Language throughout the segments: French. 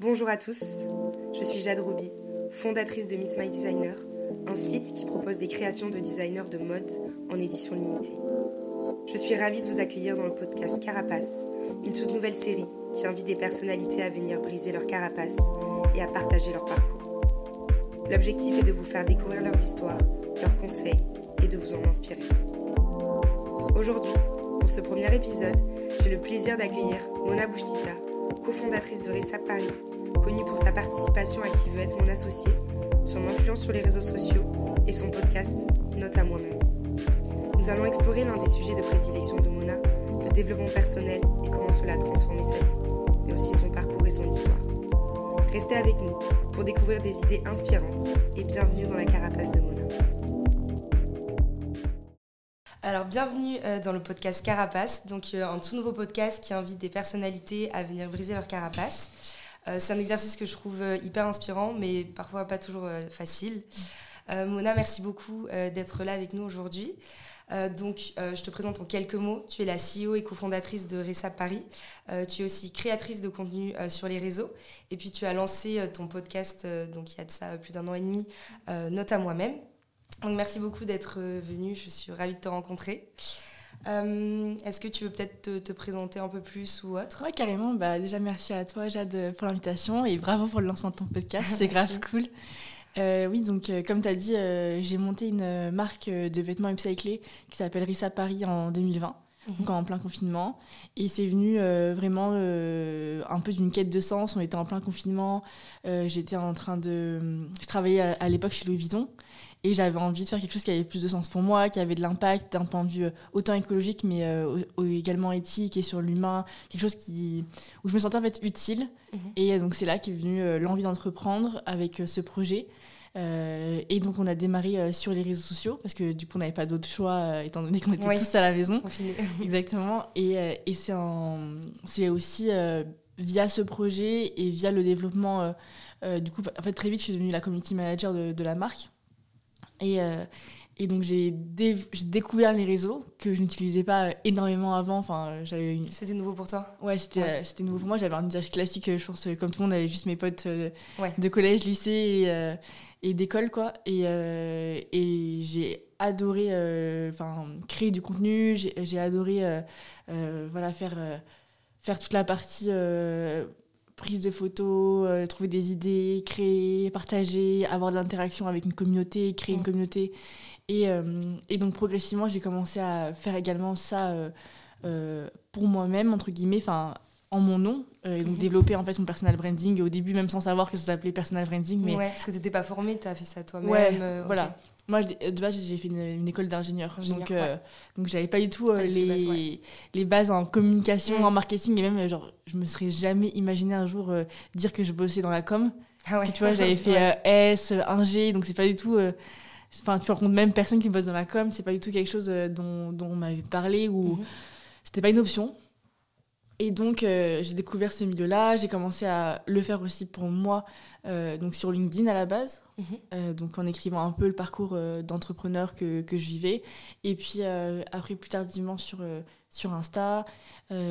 Bonjour à tous, je suis Jade Rouby, fondatrice de Meet My Designer, un site qui propose des créations de designers de mode en édition limitée. Je suis ravie de vous accueillir dans le podcast Carapace, une toute nouvelle série qui invite des personnalités à venir briser leur carapace et à partager leur parcours. L'objectif est de vous faire découvrir leurs histoires, leurs conseils et de vous en inspirer. Aujourd'hui, pour ce premier épisode, j'ai le plaisir d'accueillir Mona Bouchtita, cofondatrice de Ressa Paris, connue pour sa participation à Qui veut être mon associé, son influence sur les réseaux sociaux et son podcast Note à moi-même. Nous allons explorer l'un des sujets de prédilection de Mona, le développement personnel et comment cela a transformé sa vie, mais aussi son parcours et son histoire. Restez avec nous pour découvrir des idées inspirantes et bienvenue dans la carapace de Mona. Alors, bienvenue euh, dans le podcast Carapace, donc euh, un tout nouveau podcast qui invite des personnalités à venir briser leur carapace. Euh, c'est un exercice que je trouve hyper inspirant, mais parfois pas toujours facile. Mona, merci beaucoup d'être là avec nous aujourd'hui. donc, je te présente en quelques mots. Tu es la CEO et cofondatrice de Ressa Paris. tu es aussi créatrice de contenu sur les réseaux. Et puis, tu as lancé ton podcast, donc il y a de ça plus d'un an et demi, Note à moi-même. Donc merci beaucoup d'être euh, venu, je suis ravie de te rencontrer. Euh, est-ce que tu veux peut-être te, présenter un peu plus ou autre Oui, carrément. Bah, déjà, merci à toi, Jade, pour l'invitation et bravo pour le lancement de ton podcast. C'est grave cool. Euh, oui, donc comme tu as dit, j'ai monté une marque de vêtements upcyclés qui s'appelle Rissa Paris en 2020, mhm. donc en plein confinement. Et c'est venu vraiment un peu d'une quête de sens. On était en plein confinement. J'étais en train de. Je travaillais à, à l'époque chez Louis Vuitton. Et j'avais envie de faire quelque chose qui avait plus de sens pour moi, qui avait de l'impact d'un point de vue euh, autant écologique, mais euh, également éthique et sur l'humain. Quelque chose qui, où je me sentais en fait utile. Mhm. Et donc c'est là qu'est venue euh, l'envie d'entreprendre avec ce projet. et donc on a démarré sur les réseaux sociaux parce que du coup on n'avait pas d'autre choix étant donné qu'on était tous à la maison. Exactement. Et, et c'est aussi via ce projet et via le développement. du coup, en fait, très vite, je suis devenue la community manager de, de la marque. Et, euh, et donc j'ai découvert les réseaux que je n'utilisais pas énormément avant. Enfin, j'avais C'était nouveau pour toi? Ouais, c'était euh, nouveau pour moi. J'avais un usage classique, je pense, comme tout le monde, avait juste mes potes euh, de collège, lycée et, et d'école, quoi. Et, et j'ai adoré créer du contenu, j'ai adoré voilà, faire, faire toute la partie prise de photos, euh, trouver des idées, créer, partager, avoir de l'interaction avec une communauté, créer une mm. communauté. Et, euh, et donc progressivement, j'ai commencé à faire également ça euh, pour moi-même, entre guillemets, enfin en mon nom, et donc mm-hmm. développer en fait mon personal branding au début même sans savoir que ça s'appelait personal branding. Mais... Ouais, parce que tu n'étais pas formée, tu as fait ça toi-même. Ouais, voilà. Moi, de base, j'ai fait une, école d'ingénieur. Donc, euh, donc j'avais pas du tout euh, les, les, bases, en communication, mm. en marketing. Et même, euh, genre, je me serais jamais imaginé un jour dire que je bossais dans la com. Ah Parce que tu vois, j'avais fait S, Ingé, donc c'est pas du tout. Enfin, tu rencontres même personne qui bosse dans la com, c'est pas du tout quelque chose dont, dont on m'avait parlé ou. Mm-hmm. C'était pas une option. Et donc, euh, j'ai découvert ce milieu-là. J'ai commencé à le faire aussi pour moi, euh, donc sur LinkedIn à la base, mhm. euh, donc en écrivant un peu le parcours d'entrepreneur que, que, je vivais. Et puis après, plus tardivement sur, sur Insta.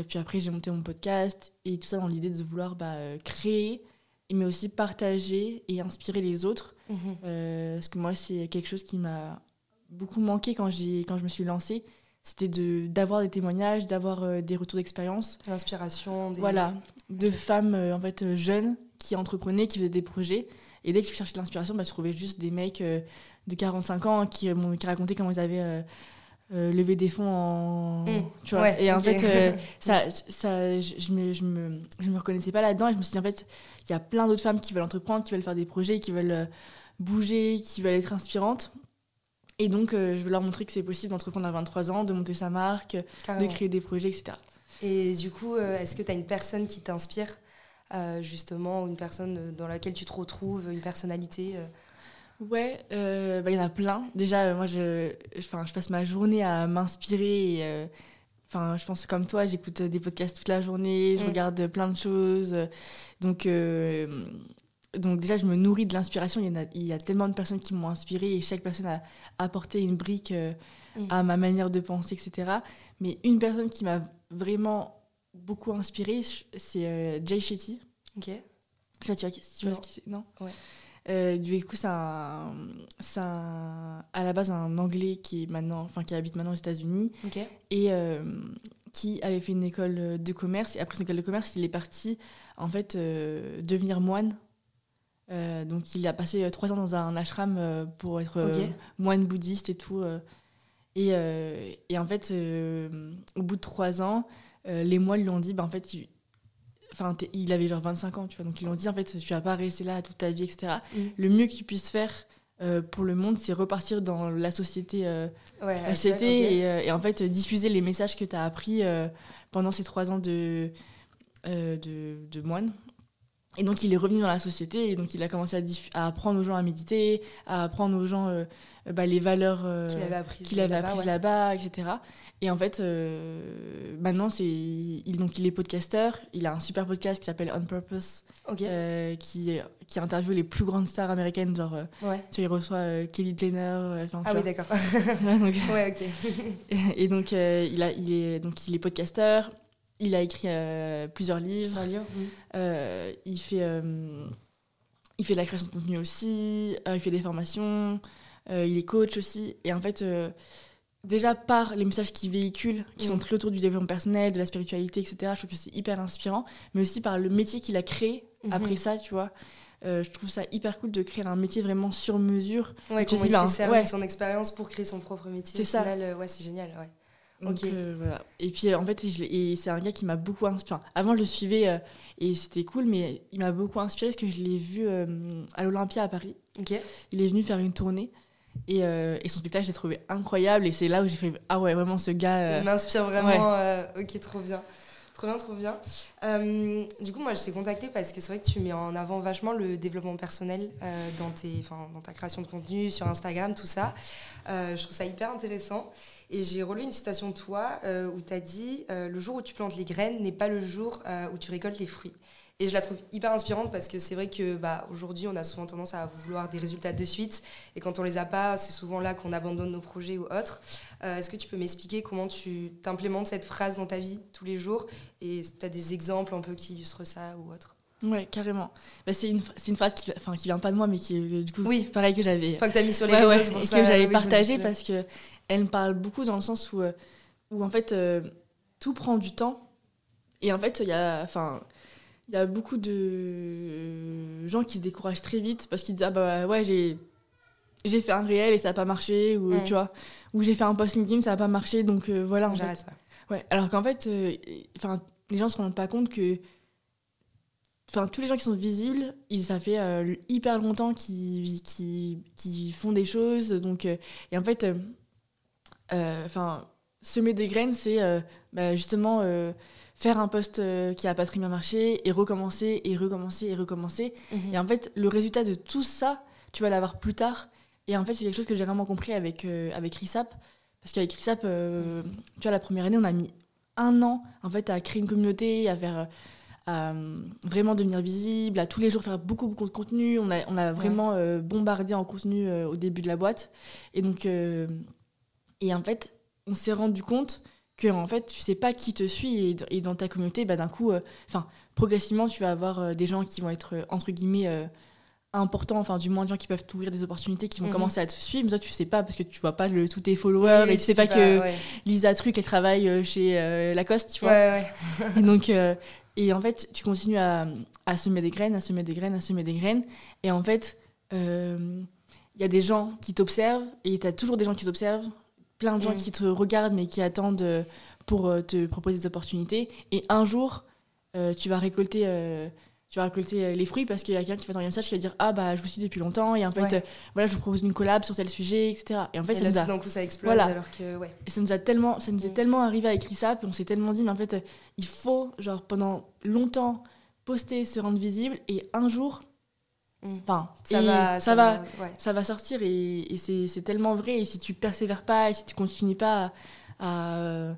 puis après, j'ai monté mon podcast et tout ça dans l'idée de vouloir bah, créer, mais aussi partager et inspirer les autres. Mhm. parce que moi, c'est quelque chose qui m'a beaucoup manqué quand, quand je me suis lancée c'était de d'avoir des témoignages, d'avoir euh, des retours d'expérience. L'inspiration. Des... Voilà, de femmes euh, en fait euh, jeunes qui entreprenaient, qui faisaient des projets. Et dès que je cherchais de l'inspiration, bah, je trouvais juste des mecs de 45 ans qui, qui racontaient comment ils avaient levé des fonds en... Mmh. tu vois et en fait, ça, ça, je, me, je, me, je me reconnaissais pas là-dedans. Et je me suis dit, en fait, il y a plein d'autres femmes qui veulent entreprendre, qui veulent faire des projets, qui veulent bouger, qui veulent être inspirantes. Et donc, euh, je veux leur montrer que c'est possible d'entreprendre à 23 ans, de monter sa marque, de créer des projets, etc. Et du coup, euh, est-ce que tu as une personne qui t'inspire, euh, justement, une personne dans laquelle tu te retrouves, une personnalité Ouais, bah, il y en a plein. Déjà, moi, je, je passe ma journée à m'inspirer. Enfin, je pense comme toi, j'écoute des podcasts toute la journée, je mm. regarde plein de choses. Donc, donc déjà, je me nourris de l'inspiration. Il, y a, il y a tellement de personnes qui m'ont inspiré et chaque personne a apporté une brique euh, mm. à ma manière de penser, etc. Mais une personne qui m'a vraiment beaucoup inspirée, c'est euh, Jay Shetty. Je sais pas, tu vois, tu vois ce que c'est Non Ouais. Euh, du coup, c'est un, c'est un- à la base un Anglais qui est maintenant, enfin qui habite maintenant aux États-Unis Ok. et euh, qui avait fait une école de commerce. Et après cette école de commerce, il est parti en fait euh, devenir moine. Donc il a passé trois ans dans un ashram pour être Ok. moine bouddhiste et tout. et, et en fait, au bout de trois ans, euh, les moines lui ont dit, bah, en fait, il, il avait genre 25 ans, tu vois. Donc ils lui ont dit, en fait, tu vas pas rester là toute ta vie, etc. Mm. Le mieux que tu puisses faire euh, pour le monde, c'est repartir dans la société. euh, Ouais, la ok, société ok. et, euh, et en fait diffuser les messages que tu as appris pendant ces trois ans de, de, de moine. Et donc il est revenu dans la société et donc il a commencé à, apprendre aux gens à méditer, à apprendre aux gens euh, bah, les valeurs euh, Qu'il avait là-bas, apprises ouais. là-bas, etc. Et en fait, euh, maintenant, c'est, il, donc, il est podcasteur. Il a un super podcast qui s'appelle On Purpose, qui, qui interviewe les plus grandes stars américaines. Genre, Ouais. tu il reçoit Kelly Jenner. enfin, Ah oui, d'accord. Ouais, ok. et donc, il, a, il, est, donc, il est podcasteur, il a écrit euh, plusieurs livres, Un livre mm. euh, il, fait, euh, il fait de la création de contenu aussi, il fait des formations, il est coach aussi. Et en fait, déjà par les messages qu'il véhicule, qui sont très autour du développement personnel, de la spiritualité, etc., je trouve que c'est hyper inspirant, mais aussi par le métier qu'il a créé Mhm. après ça, tu vois. Euh, je trouve ça hyper cool de créer un métier vraiment sur mesure. Ouais, tu comment dis, il s'est servi ouais. de son expérience pour créer son propre métier. C'est ça. final, euh, ouais, c'est génial, ouais. Donc, euh, voilà. Et puis euh, en fait, c'est un gars qui m'a beaucoup inspiré. Avant, je le suivais euh, et c'était cool, mais il m'a beaucoup inspiré parce que je l'ai vu à l'Olympia à Paris. Il est venu faire une tournée et, et son spectacle, je l'ai trouvé incroyable. Et c'est là où j'ai fait Ah ouais, vraiment, ce gars. Il m'inspire vraiment. ok, trop bien. Trop bien, trop bien. Du coup, moi, je t'ai contacté parce que c'est vrai que tu mets en avant vachement le développement personnel dans, tes, dans ta création de contenu, sur Instagram, tout ça. Je trouve ça hyper intéressant. Et j'ai relevé une citation de toi euh, où tu as dit euh, Le jour où tu plantes les graines n'est pas le jour euh, où tu récoltes les fruits. Et je la trouve hyper inspirante parce que c'est vrai que bah, aujourd'hui, on a souvent tendance à vouloir des résultats de suite. Et quand on les a pas, c'est souvent là qu'on abandonne nos projets ou autres. Est-ce que tu peux m'expliquer comment tu t'implémentes cette phrase dans ta vie tous les jours? Et tu as des exemples un peu qui illustrent ça ou autre? Ouais, carrément. Bah, c'est une, une phrase qui, enfin, qui vient pas de moi, mais qui est du coup Oui. pareil que j'avais. Enfin, que tu as mis sur les Ouais, réseaux, ouais, pour et ça, que j'avais oui, partagé parce que elle me parle beaucoup dans le sens où, euh, où en fait euh, tout prend du temps et en fait il y a enfin il y a beaucoup de gens qui se découragent très vite parce qu'ils disent ah bah ouais j'ai j'ai fait un réel et ça a pas marché ou tu vois ou j'ai fait un post LinkedIn ça a pas marché donc euh, voilà. J'arrête pas. Ouais, alors qu'en fait, euh, enfin, les gens se rendent pas compte que, enfin, tous les gens qui sont visibles, ils, ça fait euh, hyper longtemps qu'ils qui, font des choses, donc, et en fait, enfin, semer des graines, c'est euh, bah, justement euh, faire un poste euh, qui a pas très bien marché et recommencer et recommencer et recommencer. Mhm. Et en fait, le résultat de tout ça, tu vas l'avoir plus tard. Et en fait, c'est quelque chose que j'ai vraiment compris avec, euh, avec RISAP. Parce qu'avec RISAP, euh, tu vois, la première année, on a mis un an en fait, à créer une communauté, à faire. euh, à euh, vraiment devenir visible, à tous les jours faire beaucoup, beaucoup de contenu. On a, on a vraiment euh, bombardé en contenu euh, au début de la boîte. Et donc, euh, et en fait, on s'est rendu compte que en fait, tu sais pas qui te suit et, et dans ta communauté, bah, d'un coup, enfin, progressivement, tu vas avoir euh, des gens qui vont être euh, entre guillemets euh, importants, enfin, du moins des gens qui peuvent t'ouvrir des opportunités, qui vont Mhm. commencer à te suivre. Mais toi, tu sais pas parce que tu vois pas le, tous tes followers Oui, et tu sais pas pas, que ouais. Lisa Truc, elle travaille euh, chez euh, Lacoste, tu vois. Ouais, ouais. Et donc, euh, et en fait, tu continues à, à semer des graines, à semer des graines, à semer des graines. Et en fait, euh, il y a des gens qui t'observent et tu as toujours des gens qui t'observent, plein de gens Mm. qui te regardent mais qui attendent euh, pour euh, te proposer des opportunités. Et un jour, euh, tu vas récolter. euh, tu vas récolter les fruits parce qu'il y a quelqu'un qui va t'envoyer un message qui va dire Ah bah je vous suis depuis longtemps et en fait Ouais. euh, voilà je vous propose une collab sur tel sujet etc. Et en fait Et ça là, nous a tout d'un coup, ça explose Voilà. alors que, ouais. et ça nous a tellement, ça nous est Mm. tellement arrivé avec Rissap, on s'est tellement dit, mais en fait, il faut, genre, pendant longtemps, poster, se rendre visible, et un jour. Enfin, Ça va. ça va, ouais. ça va sortir, et, et c'est tellement vrai, et si tu persévères pas, et si tu continues pas à, à,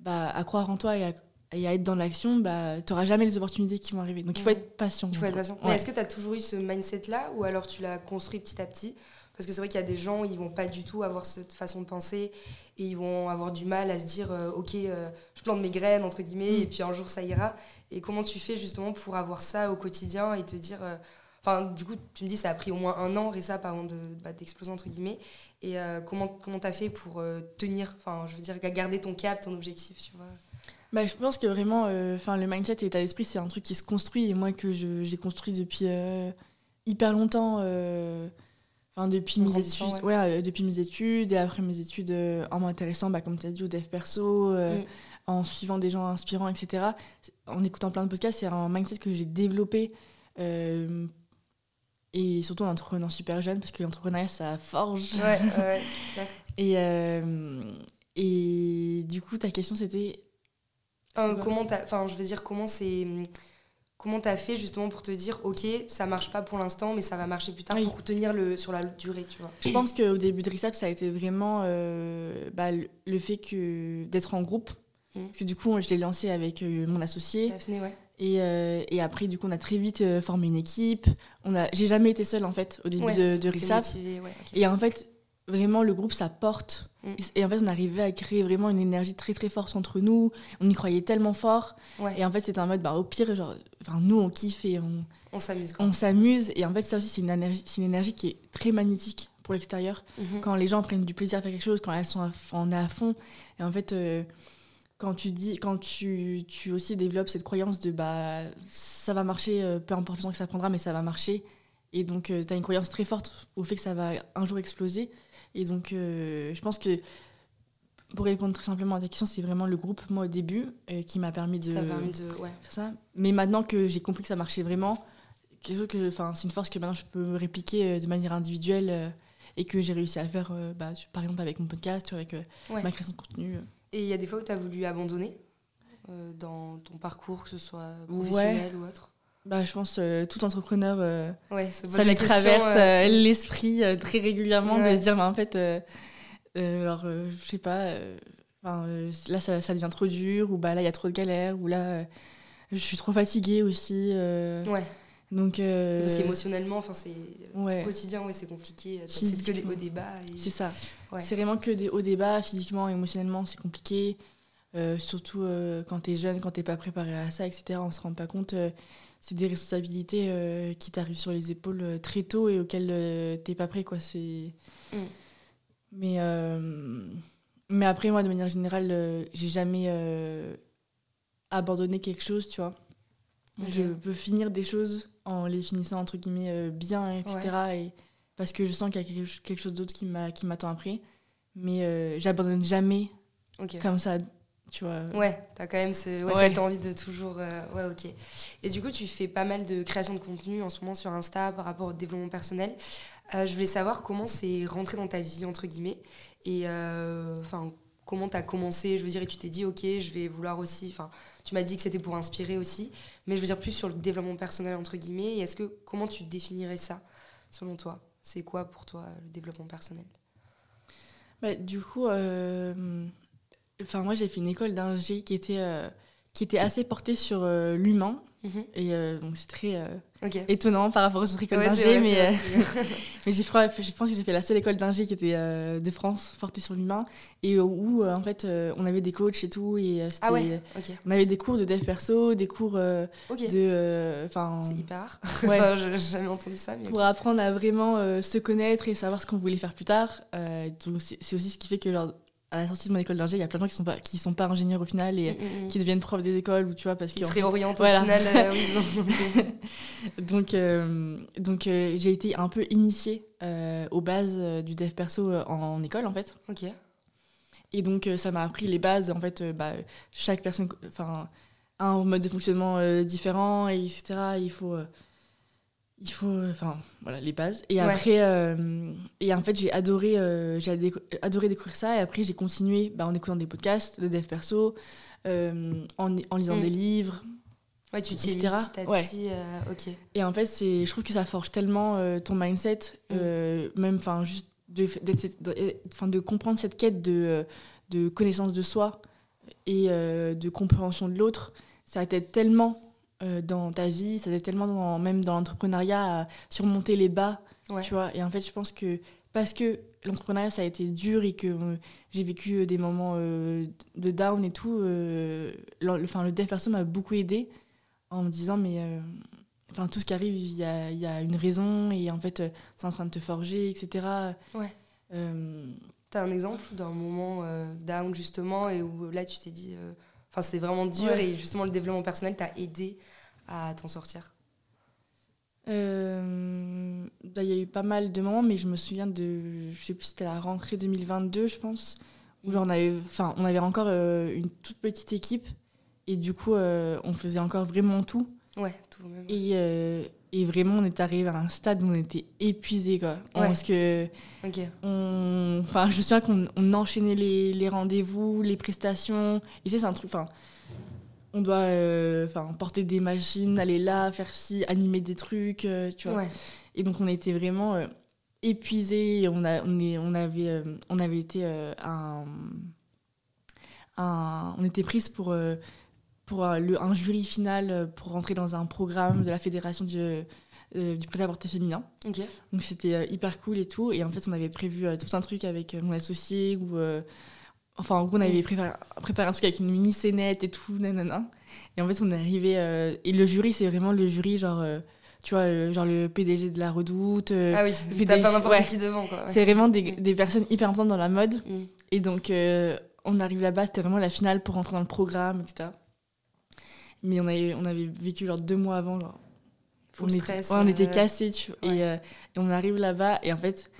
bah, à croire en toi et à, et à être dans l'action, bah, tu n'auras jamais les opportunités qui vont arriver. Donc il faut Mm. être patient. Il faut être patient. Mais est-ce que tu as toujours eu ce mindset-là ou alors tu l'as construit petit à petit? Parce que c'est vrai qu'il y a des gens, ils vont pas du tout avoir cette façon de penser et ils vont avoir du mal à se dire, euh, ok, euh, je plante mes graines, entre guillemets, Mm. et puis un jour ça ira. Et comment tu fais justement pour avoir ça au quotidien et te dire. euh, Enfin, du coup, tu me dis, ça a pris au moins un an, Rissa, avant de, bah, d'exploser, entre guillemets. Et euh, comment comment t'as fait pour euh, tenir, enfin, je veux dire, garder ton cap, ton objectif, tu vois? Bah, je pense que vraiment, euh, le mindset et l'état d'esprit, c'est un truc qui se construit. Et moi, que j'ai construit depuis hyper longtemps. Enfin, depuis mes études, ouais. ouais, depuis mes études et après mes études en m'intéressant, bah, comme tu as dit, au dev perso, Mm. en suivant des gens inspirants, etc. En écoutant plein de podcasts, c'est un mindset que j'ai développé euh, et surtout en entreprenant super jeune parce que l'entrepreneuriat ça forge. Ouais, ouais, clair. Et, euh, et du coup, ta question c'était. Euh, comment t'as, enfin, je veux dire, comment c'est, comment t'as fait justement pour te dire, ok, ça marche pas pour l'instant, mais ça va marcher plus tard Oui. pour tenir le sur la durée, tu vois. Je pense qu'au début de RISAP, ça a été vraiment euh, bah, le, le fait que d'être en groupe. Mm. Parce que du coup, je l'ai lancé avec euh, mon associé. Daphné, ouais. Et, euh, et après, du coup, on a très vite euh, formé une équipe. On a, j'ai jamais été seule en fait au début Ouais, de, de motivée, ouais. Et en fait, vraiment, le groupe, ça porte. Mm. Et en fait, on arrivait à créer vraiment une énergie très très forte entre nous. On y croyait tellement fort. Ouais. Et en fait, c'était un mode, bah, au pire, genre, nous, on kiffe et on, On s'amuse, on s'amuse. Et en fait, ça aussi, c'est une, énergie, c'est une énergie qui est très magnétique pour l'extérieur. Mhm. Quand les gens prennent du plaisir à faire quelque chose, quand elles sont à, on est à fond. Et en fait, euh, quand tu dis, quand tu, tu aussi développes cette croyance de bah ça va marcher, euh, peu importe le temps que ça prendra, mais ça va marcher. Et donc, tu as une croyance très forte au fait que ça va un jour exploser. Et donc, euh, je pense que pour répondre très simplement à ta question, c'est vraiment le groupe, moi, au début, euh, qui m'a permis de Ça t'a permis de, ouais. faire ça. Mais maintenant que j'ai compris que ça marchait vraiment, quelque chose que, c'est une force que maintenant je peux me répliquer euh, de manière individuelle euh, et que j'ai réussi à faire, euh, bah, par exemple avec mon podcast avec euh, Ouais. ma création de contenu. Et il y a des fois où t'as voulu abandonner euh, dans ton parcours, que ce soit professionnel ou autre. Bah, je pense euh, tout entrepreneur, euh, Ouais, ça, ça lui question, traverse l'esprit très régulièrement Ouais. de se dire, bah, en fait, alors, je sais pas, là ça, ça devient trop dur, ou bah là il y a trop de galères, ou là je suis trop fatiguée aussi. Ouais, donc, euh, parce qu'émotionnellement, enfin, c'est ouais. quotidien, ouais, c'est compliqué. C'est que des hauts débats. et- C'est ça. Ouais. C'est vraiment que des hauts débats, physiquement, émotionnellement, c'est compliqué. Euh, surtout euh, quand t'es jeune, quand t'es pas préparé à ça, etc. On se rend pas compte. euh, c'est des responsabilités euh, qui t'arrivent sur les épaules euh, très tôt et auxquelles euh, t'es pas prêt, quoi. C'est. Mm. Mais, euh, mais après, moi, de manière générale, euh, j'ai jamais euh, abandonné quelque chose, tu vois. Je peux finir des choses en les finissant, entre guillemets, euh, bien, etc. Et, parce que je sens qu'il y a quelque, ch- quelque chose d'autre qui m'a- qui m'attend après. Mais euh, j'abandonne jamais comme ça, tu vois. Ouais, t'as quand même ce, ouais, Ouais. cette envie de toujours. euh, ouais, ok. Et du coup, tu fais pas mal de création de contenu en ce moment sur Insta par rapport au développement personnel. Je voulais savoir comment c'est rentré dans ta vie, entre guillemets. Et enfin, comment t'as commencé? Je veux dire, et tu t'es dit, ok, je vais vouloir aussi. Enfin, tu m'as dit que c'était pour inspirer aussi. Mais je veux dire, plus sur le développement personnel, entre guillemets. Et est-ce que, comment tu définirais ça, selon toi? C'est quoi pour toi le développement personnel? Bah, du coup, euh, moi, j'ai fait une école d'ingé qui était, euh, qui était assez portée sur euh, l'humain. Et euh, donc, c'est très euh, étonnant par rapport aux autres écoles Ouais, d'ingé. Mais, euh, mais j'ai je pense que j'ai fait la seule école d'ingé qui était de France, portée sur l'humain. Et où, en fait, on avait des coachs et tout. Et, ah ouais, ok. On avait des cours de dev perso, des cours de. Enfin. C'est hyper rare. ouais. Enfin, j'ai jamais entendu ça. Mais pour apprendre à vraiment se connaître et savoir ce qu'on voulait faire plus tard. Donc c'est aussi ce qui fait que à la sortie de mon école d'ingé, il y a plein de gens qui sont pas qui sont pas ingénieurs au final et Mm, mm, mm. qui deviennent profs des écoles ou tu vois parce qui que se réorientent Voilà. au final. euh, donc euh, donc euh, j'ai été un peu initiée aux bases du dev perso en, en école en fait. ok. Et donc ça m'a appris les bases en fait bah, chaque personne enfin a un mode de fonctionnement différent et etc. Il faut il faut euh, enfin voilà les bases et Ouais. après euh, et en fait j'ai adoré euh, j'ai adoré découvrir ça et après j'ai continué bah, en écoutant des podcasts de dev perso euh, en, en lisant Mm. des livres Ouais, tu t'y petit à Ouais. petit. ok. et en fait c'est je trouve que ça forge tellement ton mindset Mm. même enfin juste de, comprendre cette quête de, de connaissance de soi et de compréhension de l'autre ça t'aide tellement euh, dans ta vie ça t'aide tellement dans- même dans l'entrepreneuriat à surmonter les bas Ouais. tu vois et en fait je pense que parce que l'entrepreneuriat, ça a été dur et que euh, j'ai vécu des moments de down et tout, le, enfin, le dev perso m'a beaucoup aidé en me disant, mais enfin, tout ce qui arrive, il y a, y a, une raison et en fait, c'est en train de te forger, etc. Ouais. T'as un exemple d'un moment down justement et où là tu t'es dit, enfin c'est vraiment dur et justement le développement personnel t'a aidé à t'en sortir euh, bah, il y a eu pas mal de moments, mais je me souviens de, je sais plus, c'était la rentrée 2022, je pense, où on avait, on avait encore euh, une toute petite équipe, et du coup, euh, on faisait encore vraiment tout. Ouais, tout même. Et, et vraiment, on est arrivé à un stade où on était épuisé, quoi. Parce que, on, enfin, je me souviens qu'on enchaînait les, les rendez-vous, les prestations, et c'est un truc, enfin on doit euh, porter des machines, aller là, faire ci, animer des trucs, euh, tu vois. Et donc on était vraiment euh, épuisés. On, a, on, est, on, avait, on avait été un, un, On était prise pour, pour le, un jury final pour rentrer dans un programme de la Fédération du, du prêt-à-porter féminin. Donc c'était hyper cool et tout. Et en fait, on avait prévu tout un truc avec mon associé où Enfin, en gros, on avait préparé, un truc avec une mini scénette et tout, nanana. Et en fait, on est arrivé. Euh, et le jury, c'est vraiment le jury, genre, euh, tu vois, euh, genre le PDG de la Redoute. ah oui, t'as pas n'importe qui devant, quoi. C'est vraiment des, des, personnes hyper importantes dans la mode. Mm. Et donc, on arrive là-bas, c'était vraiment la finale pour rentrer dans le programme, etc. Mais on avait, on avait vécu, genre, deux mois avant, genre. on stress. Était, on était cassés, tu vois. Et, et on arrive là-bas, et en fait,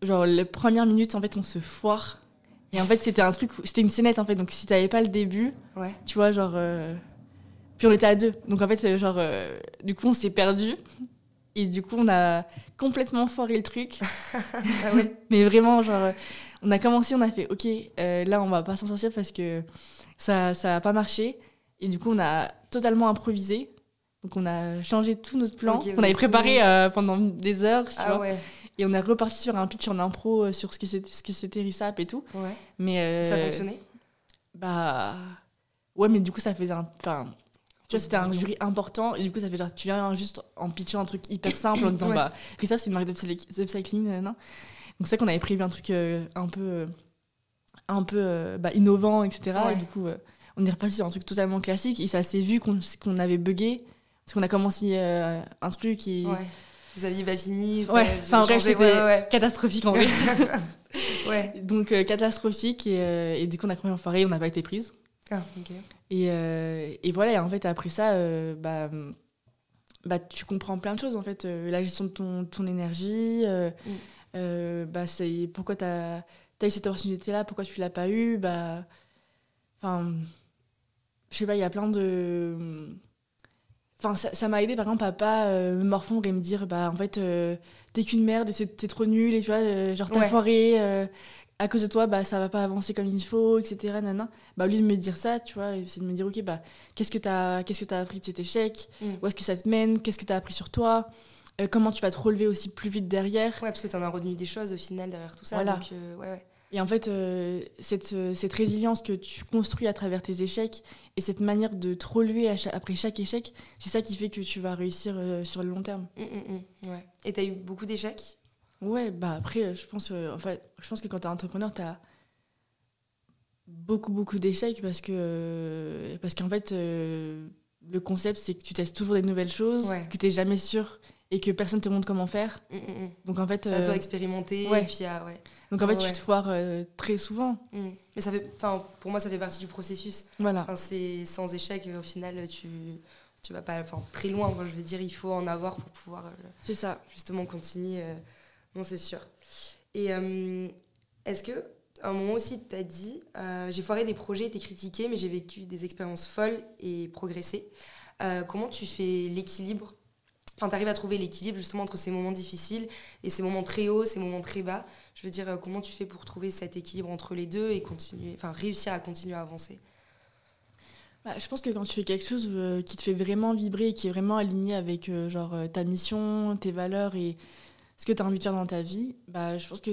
genre, les premières minutes, en fait, on se foire et en fait, c'était un truc, c'était une scénette en fait. Donc si t'avais pas le début, ouais. tu vois, genre. Euh, puis on était à deux. Donc en fait, genre, euh, du coup, on s'est perdu. Et du coup, on a complètement foiré le truc. ah Mais vraiment, genre, on a commencé, on a fait, ok, euh, là, on va pas s'en sortir parce que ça, ça a pas marché. Et du coup, on a totalement improvisé. Donc on a changé tout notre plan. on avait préparé pendant des heures. Ah ouais. Et on est reparti sur un pitch en impro euh, sur ce qui c'était RISAP et tout. Ouais. Mais, euh, ça fonctionnait? Bah. Ouais, mais du coup, ça faisait un. Enfin, tu vois, c'était un jury important. Et du coup, ça fait genre, tu viens juste en pitchant un truc hyper simple en disant, bah, RISAP, c'est une marque d'upcycling. Donc, c'est ça qu'on avait prévu un truc euh, un peu. un peu bah, innovant, etc. Et du coup, on est reparti sur un truc totalement classique. Et ça s'est vu qu'on avait bugué. Parce qu'on a commencé un truc et. Vous aviez pas fini Ouais, enfin bref, c'était catastrophique en vrai. ouais. Donc euh, catastrophique et, euh, et, du coup on a commencé en forêt, on n'a pas été prise. Ah, ok. Et, euh, et, voilà, et en fait après ça, bah, bah, tu comprends plein de choses en fait. la gestion de ton, ton énergie, mm. bah, c'est pourquoi tu as, as, eu cette opportunité là, pourquoi tu l'as pas eu. Bah, enfin, je sais pas, il y a plein de Enfin, ça m'a aidé par exemple à pas euh, me morfondre et me dire bah en fait euh, t'es qu'une merde et c'est trop nul et tu vois euh, genre t'as foiré à cause de toi bah ça va pas avancer comme il faut etc nana bah au lieu de me dire ça tu vois c'est de me dire ok bah qu'est-ce que t'as qu'est-ce que appris de cet échec? Mm. où est-ce que ça te mène? Qu'est-ce que t'as appris sur toi? Comment tu vas te relever aussi plus vite derrière? Ouais parce que t'en as retenu des choses au final derrière tout ça voilà. donc ouais ouais et en fait, euh, cette, euh, cette, résilience que tu construis à travers tes échecs et cette manière de te relever après chaque échec, c'est ça qui fait que tu vas réussir euh, sur le long terme. Mmh, mmh, mmh. ouais. Et tu as eu beaucoup d'échecs? Ouais, bah après, je pense, en fait, je pense que quand tu es entrepreneur, tu as beaucoup, beaucoup d'échecs parce que parce qu'en fait, le concept, c'est que tu testes toujours des nouvelles choses, que tu n'es jamais sûr et que personne te montre comment faire. Donc en fait. C'est à toi expérimenter. Ouais. Et puis, ouais. Donc en fait, tu te foires euh, très souvent. Mm. Mais ça fait, pour moi, ça fait partie du processus. Voilà. c'est sans échec, au final, tu tu vas pas très loin. je veux dire, il faut en avoir pour pouvoir. Euh, c'est ça. Justement, continuer. Euh, non, c'est sûr. Et est-ce que un moment aussi, tu as dit, j'ai foiré des projets, été critiqué, mais j'ai vécu des expériences folles et progressé. comment tu fais l'équilibre? Enfin, tu arrives à trouver l'équilibre justement entre ces moments difficiles et ces moments très hauts, ces moments très bas. Je veux dire, euh, comment tu fais pour trouver cet équilibre entre les deux et continuer, enfin, réussir à continuer à avancer? Bah, je pense que quand tu fais quelque chose euh, qui te fait vraiment vibrer et qui est vraiment aligné avec euh, genre, ta mission, tes valeurs et ce que tu as envie de faire dans ta vie, bah, je pense que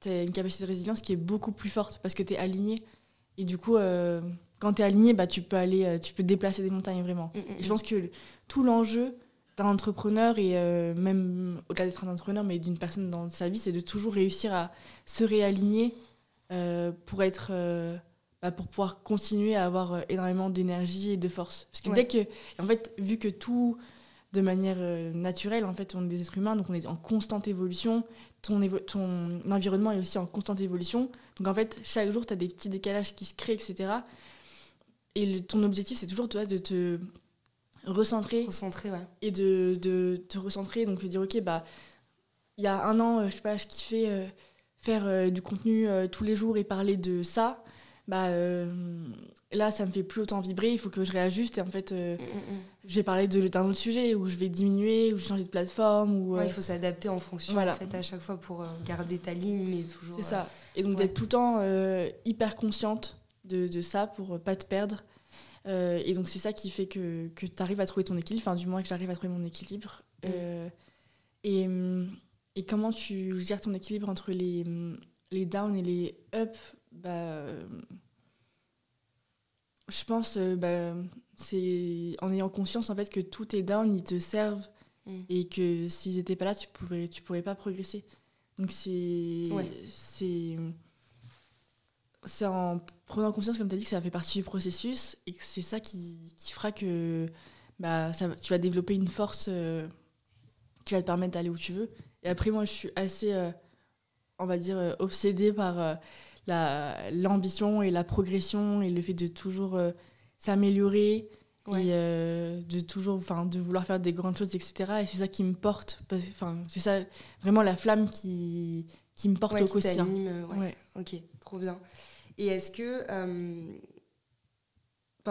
tu as une capacité de résilience qui est beaucoup plus forte parce que tu es aligné. Et du coup, quand tu es aligné, bah, tu, peux aller, tu peux déplacer des montagnes vraiment. Mm, mm, et je pense que tout l'enjeu d'un entrepreneur et euh, même au-delà d'être un entrepreneur, mais d'une personne dans sa vie, c'est de toujours réussir à se réaligner euh, pour être, euh, bah, pour pouvoir continuer à avoir énormément d'énergie et de force. Parce que Ouais. dès que, en fait, vu que tout de manière naturelle, en fait, on est des êtres humains, donc on est en constante évolution. Ton, évo- ton environnement est aussi en constante évolution. Donc en fait, chaque jour, tu as des petits décalages qui se créent, etc. Et le- ton objectif, c'est toujours toi, de te recentrer ouais. et de, de te recentrer, donc de dire ok bah il y a un an, euh, je sais pas, je kiffais euh, faire euh, du contenu euh, tous les jours et parler de ça, bah là ça me fait plus autant vibrer, il faut que je réajuste et en fait Mm, mm, mm. je vais parler de- d'un autre sujet ou je vais diminuer ou changer de plateforme ou Ouais, il faut s'adapter en fonction voilà. en fait à chaque fois pour garder ta ligne mais toujours c'est ça. Et donc ouais. d'être tout le temps hyper consciente de, de ça pour pas te perdre. Euh, et donc c'est ça qui fait que, que tu arrives à trouver ton équilibre, enfin du moins que j'arrive à trouver mon équilibre. Mm. Euh, et, hum, et comment tu gères ton équilibre entre les, hum, les downs et les up bah, euh, Je pense bah, c'est en ayant conscience en fait que tous tes downs ils te servent Mm. et que s'ils n'étaient pas là tu pouvais tu pourrais pas progresser. Donc c'est Ouais. c'est c'est en prenant conscience, comme tu as dit, que ça fait partie du processus et que c'est ça qui, qui fera que bah, ça, tu vas développer une force euh, qui va te permettre d'aller où tu veux. Et après, moi, je suis assez, euh, on va dire, euh, obsédée par euh, la- l'ambition et la progression et le fait de toujours s'améliorer Ouais. et de toujours, enfin, de vouloir faire des grandes choses, etc. Et c'est ça qui me porte, enfin, c'est ça vraiment la flamme qui, qui me porte Ouais, au quotidien. euh, ouais. Ouais. Ok, trop bien. Et est-ce que, euh,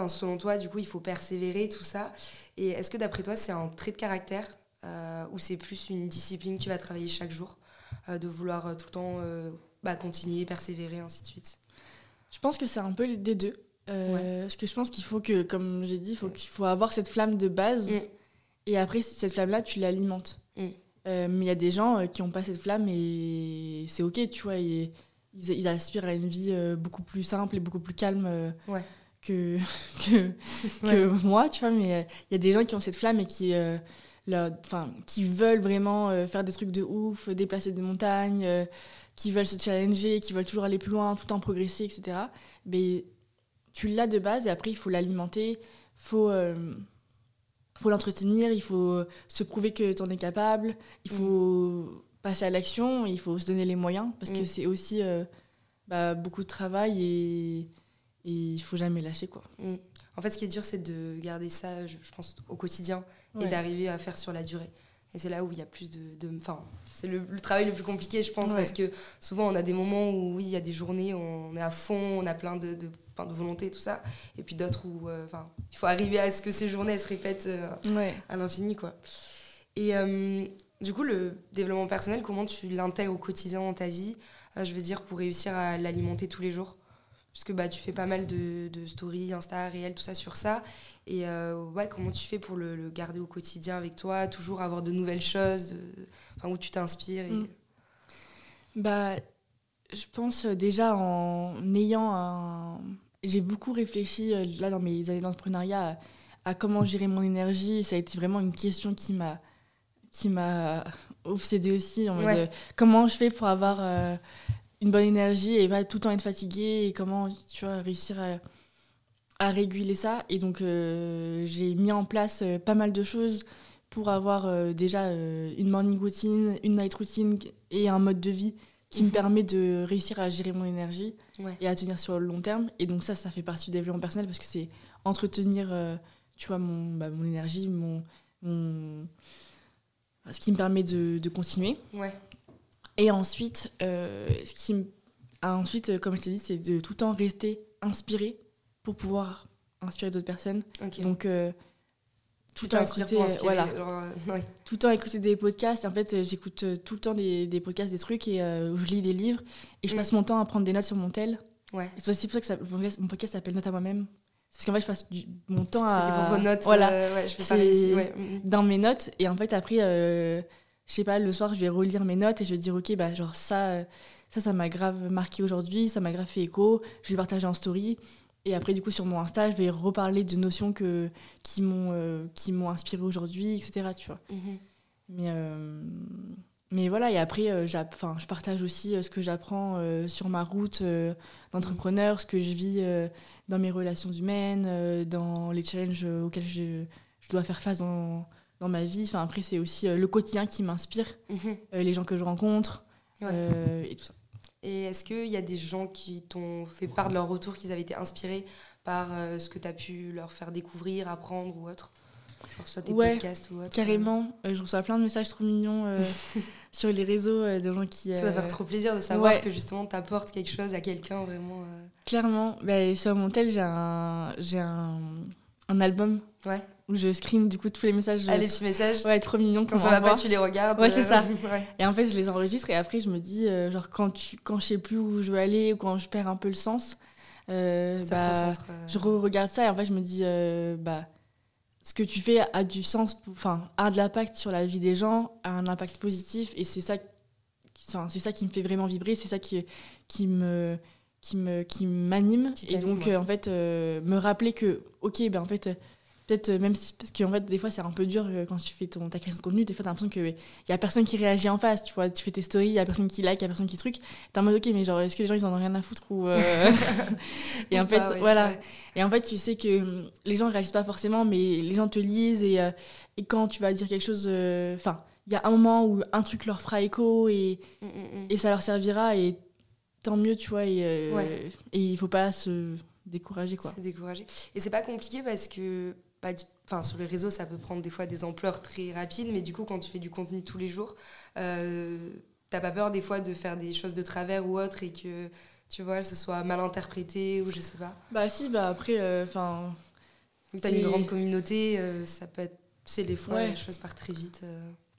selon toi, du coup, il faut persévérer, tout ça Et est-ce que, d'après toi, c'est un trait de caractère euh, ou c'est plus une discipline que tu vas travailler chaque jour euh, De vouloir tout le temps bah, continuer, persévérer, ainsi de suite? Je pense que c'est un peu des deux. Parce que je pense qu'il faut que, comme j'ai dit, il faut, qu'il faut avoir cette flamme de base. Mm. Et après, cette flamme-là, tu l'alimentes. Mm. Euh, mais il y a des gens euh, qui n'ont pas cette flamme et c'est OK, tu vois. et ils, ils aspirent à une vie euh, beaucoup plus simple et beaucoup plus calme Ouais. que, que, que moi, tu vois. Mais il y a des gens qui ont cette flamme et qui, euh, leur- qui veulent vraiment faire des trucs de ouf, déplacer des montagnes, euh, qui veulent se challenger, qui veulent toujours aller plus loin, tout le temps progresser, etc. Mais tu l'as de base et après, il faut l'alimenter, faut, euh, faut l'entretenir, il faut se prouver que tu en es capable, il faut passer à l'action, il faut se donner les moyens parce que Mm. c'est aussi euh, bah, beaucoup de travail et, il faut jamais lâcher. quoi. Mm. En fait, ce qui est dur, c'est de garder ça, je, je pense, au quotidien et d'arriver à faire sur la durée. Et c'est là où il y a plus de. de- Enfin, c'est le, le travail le plus compliqué, je pense, Ouais. parce que souvent, on a des moments où, oui, il y a des journées où on est à fond, on a plein de, de, de volonté et tout ça. Et puis d'autres où, euh, enfin, il faut arriver à ce que ces journées, elles se répètent euh, Ouais. à l'infini, quoi. Et euh, du coup, le développement personnel, comment tu l'intègres au quotidien dans ta vie Je veux dire, pour réussir à l'alimenter tous les jours? Puisque bah, tu fais pas mal de, de stories, Insta, réel, tout ça sur ça. Et euh, ouais, comment tu fais pour le, le garder au quotidien avec toi Toujours avoir de nouvelles choses, de- enfin, où tu t'inspires et... Mm. Bah, je pense euh, déjà en ayant un. J'ai beaucoup réfléchi euh, là dans mes années d'entrepreneuriat à, à comment gérer mon énergie. Ça a été vraiment une question qui m'a qui m'a obsédée aussi. En mode, Ouais. euh, comment je fais pour avoir euh, une bonne énergie et pas tout le temps être fatiguée et comment tu vois réussir à, à réguler ça. Et donc euh, j'ai mis en place euh, pas mal de choses pour avoir euh, déjà euh, une morning routine, une night routine et un mode de vie qui me Mhm. permet de réussir à gérer mon énergie Ouais. et à tenir sur le long terme. Et donc ça, ça fait partie du développement personnel parce que c'est entretenir, euh, tu vois, mon, bah, mon énergie, mon, mon- ce qui me permet de, de continuer. Ouais. Et ensuite, euh, ce qui me- ah, ensuite, euh, comme je t'ai dit, c'est de tout le temps rester inspiré pour pouvoir inspirer d'autres personnes. Donc, euh, tout tu le temps t'inspires écouter, voilà, genre, euh, ouais. tout le temps écouter des podcasts. En fait, euh, j'écoute euh, tout le temps des, des podcasts, des trucs, et euh, je lis des livres, et je Mm. passe mon temps à prendre des notes sur mon tel. Ouais. C'est aussi pour ça que ça- mon podcast, s'appelle Note à moi-même. C'est parce qu'en fait, je passe du- mon temps fais tes à... propres notes. Voilà, euh, ouais, je fais pareil. Ouais. Mm. dans mes notes. Et en fait, après, euh, je sais pas, le soir, je vais relire mes notes et je vais dire, ok, bah, genre ça, ça, ça m'a grave marqué aujourd'hui, ça m'a grave fait écho, je vais le partager en story. Et après, du coup, sur mon Insta, je vais reparler de notions que, qui m'ont euh, m'ont inspiré aujourd'hui, etc. Tu vois. Mhm. Mais, euh, mais voilà, et après, euh, je partage aussi euh, ce que j'apprends euh, sur ma route d'entrepreneur, ce que je vis dans mes relations humaines, dans les challenges auxquels je, je dois faire face dans, dans ma vie. Enfin, après, c'est aussi le quotidien qui m'inspire, Mhm. les gens que je rencontre Ouais. et tout ça. Et est-ce qu'il y a des gens qui t'ont fait part de leur retour, qu'ils avaient été inspirés par euh, ce que tu as pu leur faire découvrir, apprendre ou autre? Genre soit tes Ouais, podcasts ou autre Carrément, euh, je reçois plein de messages trop mignons euh, sur les réseaux euh, de gens qui. Ça va faire trop plaisir de savoir ouais. que justement tu apportes quelque chose à quelqu'un vraiment. Clairement, bah, sur mon tel, j'ai un, j'ai un, un album Ouais. où je screen du coup tous les messages. Ah, les petits messages. Ouais, trop mignons. Quand ça va pas, tu les regardes. Ouais, c'est ça. ouais. Et en fait, je les enregistre et après, je me dis, euh, genre, quand, tu, quand je sais plus où je veux aller ou quand je perds un peu le sens, euh, Ça bah, euh, je re-regarde ça et en fait, je me dis, euh, bah, ce que tu fais a du sens, enfin, a de l'impact sur la vie des gens, a un impact positif et c'est ça, c'est ça qui me fait vraiment vibrer, c'est ça qui, qui me qui me qui m'anime et donc ouais. euh, en fait euh, me rappeler que ok ben en fait euh, peut-être même si parce qu'en fait des fois c'est un peu dur quand tu fais ton ta création de contenu des fois t'as l'impression que il y a personne qui réagit en face tu vois tu fais tes stories il y a personne qui like il y a personne qui truc t'es en mode ok mais genre est-ce que les gens ils en ont rien à foutre ou euh, et en fait voilà ouais. et en fait, tu sais que hum, les gens ne réagissent pas forcément, mais les gens te lisent et, et quand tu vas dire quelque chose, enfin, il y a un moment où un truc leur fera écho et, Mm, mm, mm. et ça leur servira et tant mieux, tu vois. Et, euh, Ouais. et il faut pas se décourager, quoi. Découragé. Et c'est pas compliqué parce que bah, du- enfin, sur les réseaux, ça peut prendre des fois des ampleurs très rapides, mais du coup, quand tu fais du contenu tous les jours, euh, t'as pas peur des fois de faire des choses de travers ou autre et que tu vois, ce soit mal interprété ou je sais pas. Bah si, bah après, enfin, Vu que t'as une grande communauté, euh, ça peut être. C'est des fois, Ouais. les choses partent très vite.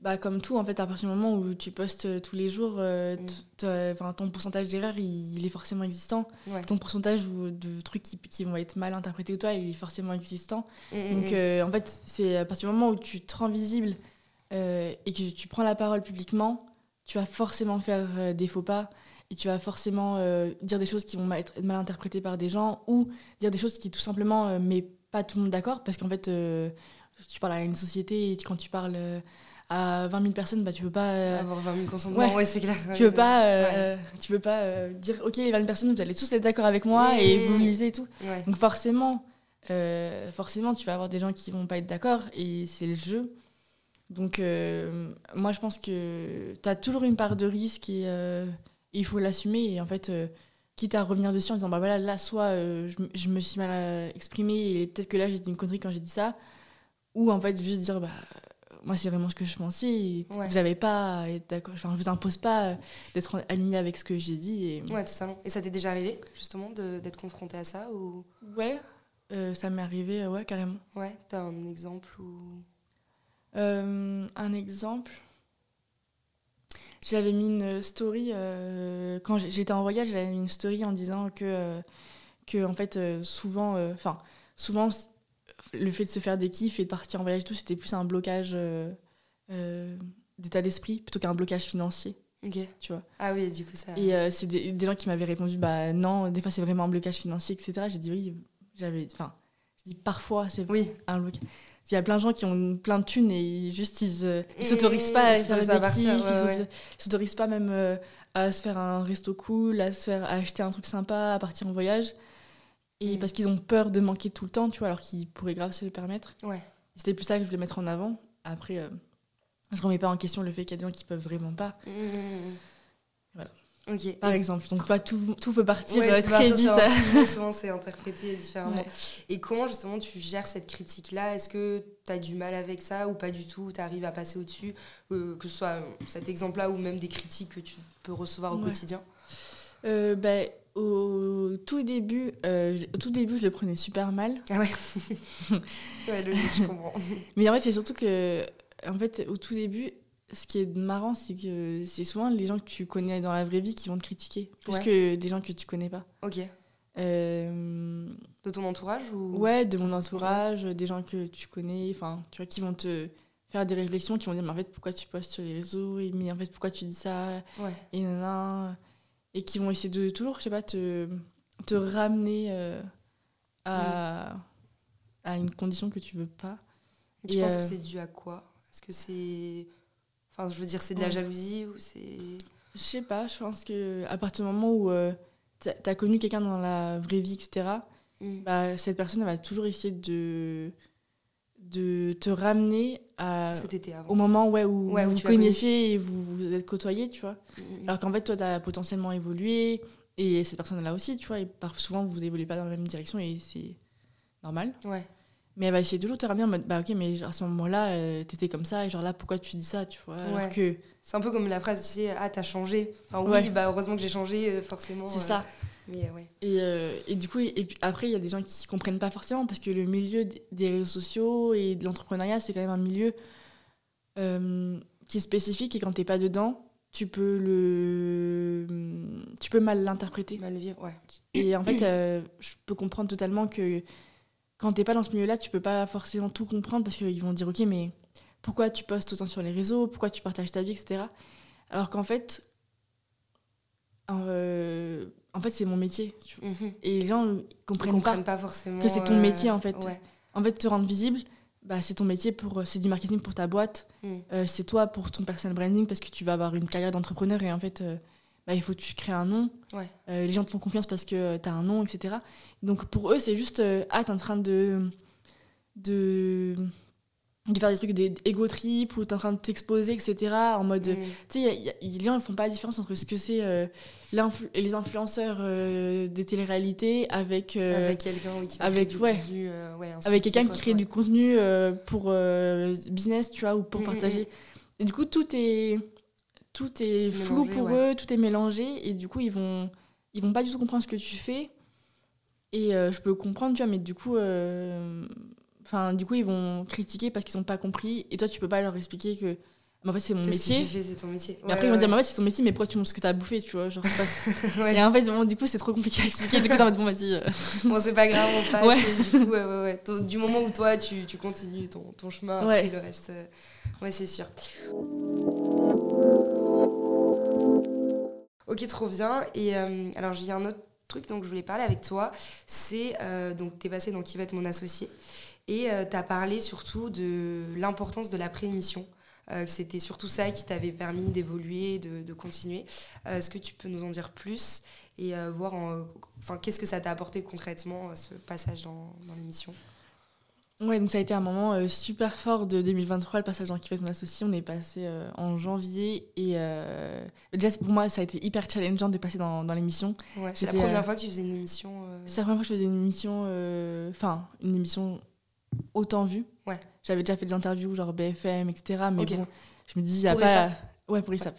Euh. bah comme tout, en fait, à partir du moment où tu postes euh, tous les jours, euh, Mm. enfin, ton pourcentage d'erreur, il, il est forcément existant. Ouais. Ton pourcentage ou- de trucs qui, qui vont être mal interprétés ou toi, il est forcément existant. Mm, mm, Donc, euh, en fait, c'est à partir du moment où tu te rends visible euh, et que tu prends la parole publiquement, tu vas forcément faire euh, des faux pas et tu vas forcément euh, dire des choses qui vont être mal interprétées par des gens ou dire des choses qui tout simplement euh, met pas tout le monde d'accord parce qu'en fait, euh, tu parles à une société et quand tu parles euh, à 20 000 personnes, bah, tu veux pas. euh, Avoir 20 000 consentements, ouais. ouais, c'est clair. tu veux pas, euh, tu veux pas euh, dire ok les 20 personnes vous allez tous être d'accord avec moi et vous me lisez et tout Ouais. donc forcément, forcément, tu vas avoir des gens qui vont pas être d'accord et c'est le jeu. Donc moi, je pense que tu as toujours une part de risque et il faut l'assumer. Et en fait, quitte à revenir dessus en disant, bah voilà, là, soit je, me- je me suis mal exprimée et peut-être que là, j'ai dit une connerie quand j'ai dit ça. Ou en fait, juste dire, bah moi, c'est vraiment ce que je pensais. Ouais. Vous n'avez pas d'accord. Enfin, je vous impose pas euh, d'être aligné avec ce que j'ai dit. Et... Ouais, tout ça. Et ça t'est déjà arrivé, justement, d'être confronté à ça ou... Ouais, euh, ça m'est arrivé, euh, ouais, carrément. Ouais, t'as un exemple ou... Euh, un exemple. J'avais mis une story euh, quand j'étais en voyage. J'avais mis une story en disant que, que en fait, souvent, enfin, souvent, le fait de se faire des kiffs et de partir en voyage, et tout, c'était plus un blocage euh, euh, d'état d'esprit plutôt qu'un blocage financier, Ok. tu vois. Ah oui, du coup, ça... Et euh, c'est des, des gens qui m'avaient répondu, bah non, des fois c'est vraiment un blocage financier, etc. J'ai dit oui, j'avais, enfin, je dis parfois c'est Oui. un blocage. Il y a plein de gens qui ont plein de thunes et juste ils s'autorisent pas à ils se faire s'autorisent des pas kiffs, ouais, ils s'autorisent- ouais. pas même euh, à se faire un resto cool, à se faire à acheter un truc sympa, à partir en voyage. Et Mm. parce qu'ils ont peur de manquer tout le temps, tu vois, alors qu'ils pourraient grave se le permettre. Ouais. C'était plus ça que je voulais mettre en avant. Après, euh, je remets pas en question le fait qu'il y a des gens qui peuvent vraiment pas, Mmh. Voilà. Ok. par exemple. Donc, pas tout, tout peut partir Ouais, euh, très vite. souvent c'est interprété différemment. Ouais. Et comment justement tu gères cette critique-là? Est-ce que tu as du mal avec ça ou pas du tout? Tu arrives à passer au-dessus? Euh, Que ce soit cet exemple-là ou même des critiques que tu peux recevoir au Ouais. quotidien? Euh, ben, au tout début, euh, au tout début, je le prenais super mal. Ah ouais Ouais, logique, je comprends. Mais en fait, c'est surtout que, en fait, au tout début, ce qui est marrant, c'est que c'est souvent les gens que tu connais dans la vraie vie qui vont te critiquer, plus Ouais. que des gens que tu connais pas. Ok. Euh, De ton entourage ou? Ouais, de mon entourage, des gens que tu connais, enfin, tu vois, qui vont te faire des réflexions, qui vont dire, mais en fait, pourquoi tu postes sur les réseaux, mais en fait, pourquoi tu dis ça, Ouais. et nanana, et qui vont essayer de toujours, je sais pas, te, te ramener euh, à, à une condition que tu veux pas. Et tu Et, penses euh, que c'est dû à quoi? Est-ce que c'est. Enfin, je veux dire, c'est de la Ouais. jalousie ou c'est. Je sais pas, je pense que à partir du moment où euh, t'as as connu quelqu'un dans la vraie vie, etc., Mm. bah, cette personne elle va toujours essayer de, de te ramener à, au moment ouais, où Ouais, vous connaissiez et vous vous êtes côtoyés, tu vois. Alors qu'en fait, toi, tu as potentiellement évolué et cette personne-là aussi, tu vois. Et par, souvent, vous évoluez pas dans la même direction et c'est normal. Ouais. Mais elle va essayer toujours de te ramener en mode, bah ok, mais genre, à ce moment-là, euh, t'étais comme ça et genre là, pourquoi tu dis ça, tu vois. Alors que C'est un peu comme la phrase, tu sais, ah, t'as changé. Enfin, oui, bah heureusement que j'ai changé, euh, forcément. c'est euh, ça. Mais ouais. Et, euh, et du coup, et puis après, il y a des gens qui comprennent pas forcément parce que le milieu des réseaux sociaux et de l'entrepreneuriat, c'est quand même un milieu euh, qui est spécifique et quand t'es pas dedans, tu peux le, tu peux mal l'interpréter. Mal le vivre, ouais. Et en fait, euh, je peux comprendre totalement que quand t'es pas dans ce milieu-là, tu peux pas forcément tout comprendre parce qu'ils vont dire ok, mais pourquoi tu postes autant sur les réseaux, pourquoi tu partages ta vie, etc. Alors qu'en fait, euh, en fait, c'est mon métier. tu vois. Mhm. Et les gens comprennent, comprennent pas. pas forcément. que c'est ton euh, métier, en fait. Ouais. En fait, te rendre visible, bah, c'est ton métier pour, c'est du marketing pour ta boîte. Mm. Euh, c'est toi pour ton personal branding parce que tu vas avoir une carrière d'entrepreneur et en fait, euh, bah, il faut que tu crées un nom. Ouais. Euh, les gens te font confiance parce que tu as un nom, etc. Donc pour eux, c'est juste, euh, ah, t'es en train de, de, de faire des trucs des ego trip t'es en train de t'exposer, etc. En mode, Mm. tu sais, les gens ils font pas la différence entre ce que c'est euh, les influenceurs euh, des téléréalités avec, euh, avec quelqu'un oui, qui avec- ouais. contenu, euh, ouais, avec quelqu'un qui crée ouais. du contenu pour business, tu vois, ou pour Mm, mm, partager. Et du coup, tout est, tout est flou mélangé, pour ouais. eux, tout est mélangé, et du coup, ils vont, ils vont pas du tout comprendre ce que tu fais. Et je peux comprendre, tu vois, mais du coup, enfin, du coup, ils vont critiquer parce qu'ils ont pas compris, et toi, tu peux pas leur expliquer que, mais en fait, c'est mon Que ce que métier. fais, c'est ton métier. Et après, ils vont dire, mais en fait, c'est ton métier, mais pourquoi tu montres ce que t'as bouffé, tu vois, genre, pas- Ouais. Et en fait, bon, du coup, c'est trop compliqué à expliquer. Du coup, t'es en mode, bon, vas-y. euh. Bon, c'est pas grave, on passe. Et Du coup. Ton- moment où toi, tu, tu continues ton, ton chemin, après le reste. euh, Ouais, c'est sûr. Ok, trop bien. Et euh, alors, j'ai un autre truc dont je voulais parler avec toi. C'est. euh, donc, t'es passé dans Qui va être mon associé. Et tu t'as parlé surtout de l'importance de l'après-émission. euh, que c'était surtout ça qui t'avait permis d'évoluer, de, de continuer. Euh, Est-ce que tu peux nous en dire plus et euh, voir en- enfin, qu'est-ce que ça t'a apporté concrètement, euh, ce passage dans, dans l'émission? Ouais, donc ça a été un moment euh, super fort de 2023, le passage dans Qui fait mon associé. On est passé euh, en janvier et euh, déjà pour moi ça a été hyper challengeant de passer dans, dans l'émission. ouais, C'est la première euh, fois que tu faisais une émission euh, C'est la première fois que je faisais une émission, euh, enfin une émission autant vue. Ouais. J'avais déjà fait des interviews genre BFM, etc. Mais bon, je me disais, il y a Pour pas. Ouais, pour ISAP.